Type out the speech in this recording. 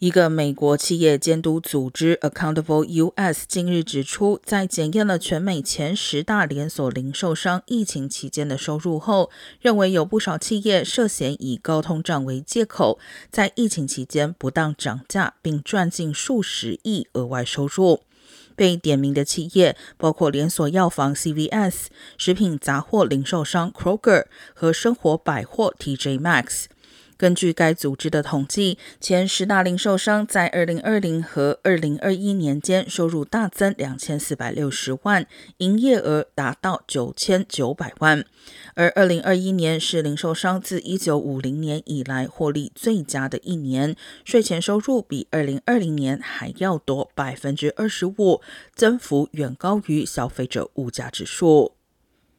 一个美国企业监督组织 Accountable U.S. 近日指出，在检验了全美前十大连锁零售商疫情期间的收入后，认为有不少企业涉嫌以高通胀为借口，在疫情期间不当涨价，并赚进数十亿额外收入。被点名的企业包括连锁药房 CVS、食品杂货零售商 Kroger 和生活百货 TJ Maxx。根据该组织的统计，前十大零售商在二零二零和二零二一年间收入大增两千四百六十万，营业额达到九千九百万。而二零二一年是零售商自一九五零年以来获利最佳的一年，税前收入比二零二零年还要多百分之二十五，增幅远高于消费者物价指数。